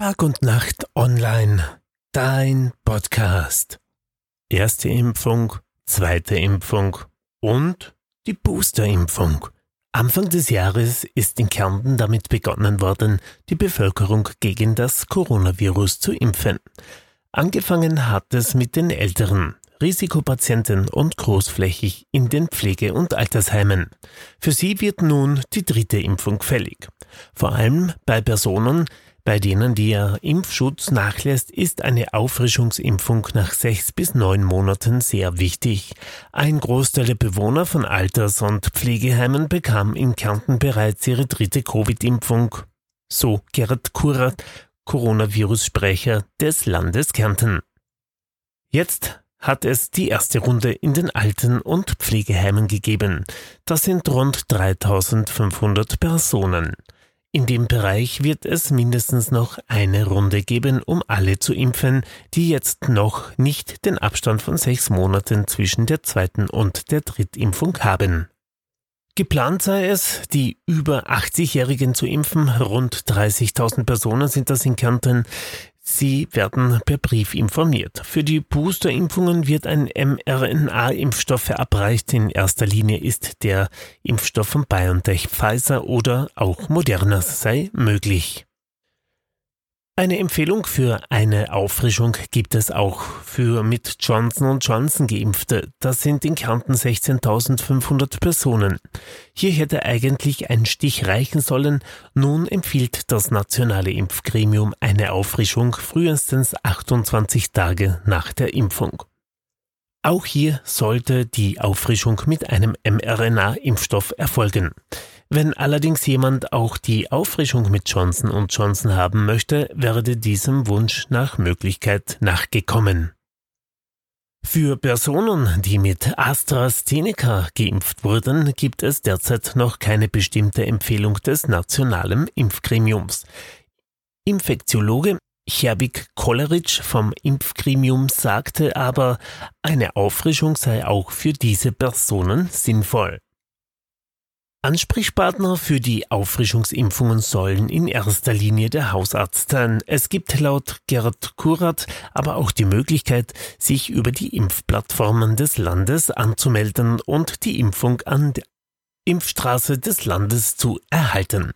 Tag und Nacht online. Dein Podcast. Erste Impfung, zweite Impfung und die Boosterimpfung. Anfang des Jahres ist in Kärnten damit begonnen worden, die Bevölkerung gegen das Coronavirus zu impfen. Angefangen hat es mit den Älteren, Risikopatienten und großflächig in den Pflege- und Altersheimen. Für sie wird nun die dritte Impfung fällig. Vor allem bei Personen, bei denen der Impfschutz nachlässt, ist eine Auffrischungsimpfung nach sechs bis neun Monaten sehr wichtig. Ein Großteil der Bewohner von Alters- und Pflegeheimen bekam in Kärnten bereits ihre dritte Covid-Impfung. So Gerhard Kurat, Coronavirus-Sprecher des Landes Kärnten. Jetzt hat es die erste Runde in den Alten- und Pflegeheimen gegeben. Das sind rund 3500 Personen. In dem Bereich wird es mindestens noch eine Runde geben, um alle zu impfen, die jetzt noch nicht den Abstand von sechs Monaten zwischen der zweiten und der Drittimpfung haben. Geplant sei es, die über 80-Jährigen zu impfen. Rund 30.000 Personen sind das in Kärnten. Sie werden per Brief informiert. Für die Boosterimpfungen wird ein mRNA-Impfstoff verabreicht. In erster Linie ist der Impfstoff von BioNTech, Pfizer oder auch Moderna sei möglich. Eine Empfehlung für eine Auffrischung gibt es auch für mit Johnson Johnson geimpfte. Das sind in Kärnten 16.500 Personen. Hier hätte eigentlich ein Stich reichen sollen. Nun empfiehlt das nationale Impfgremium eine Auffrischung frühestens 28 Tage nach der Impfung. Auch hier sollte die Auffrischung mit einem mRNA-Impfstoff erfolgen. Wenn allerdings jemand auch die Auffrischung mit Johnson Johnson haben möchte, werde diesem Wunsch nach Möglichkeit nachgekommen. Für Personen, die mit AstraZeneca geimpft wurden, gibt es derzeit noch keine bestimmte Empfehlung des nationalen Impfgremiums. Infektiologe Herbig Kolleritsch vom Impfgremium sagte aber, eine Auffrischung sei auch für diese Personen sinnvoll. Ansprechpartner für die Auffrischungsimpfungen sollen in erster Linie der Hausarzt sein. Es gibt laut Gerd Kurat aber auch die Möglichkeit, sich über die Impfplattformen des Landes anzumelden und die Impfung an der Impfstraße des Landes zu erhalten.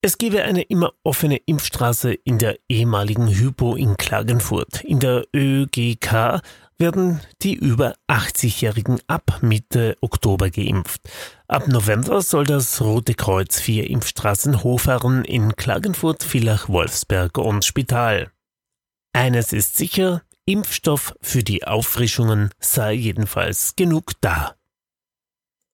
Es gebe eine immer offene Impfstraße in der ehemaligen Hypo in Klagenfurt. In der ÖGK werden die über 80-Jährigen ab Mitte Oktober geimpft. Ab November soll das Rote Kreuz vier Impfstraßen hochfahren in Klagenfurt, Villach, Wolfsberg und Spital. Eines ist sicher, Impfstoff für die Auffrischungen sei jedenfalls genug da.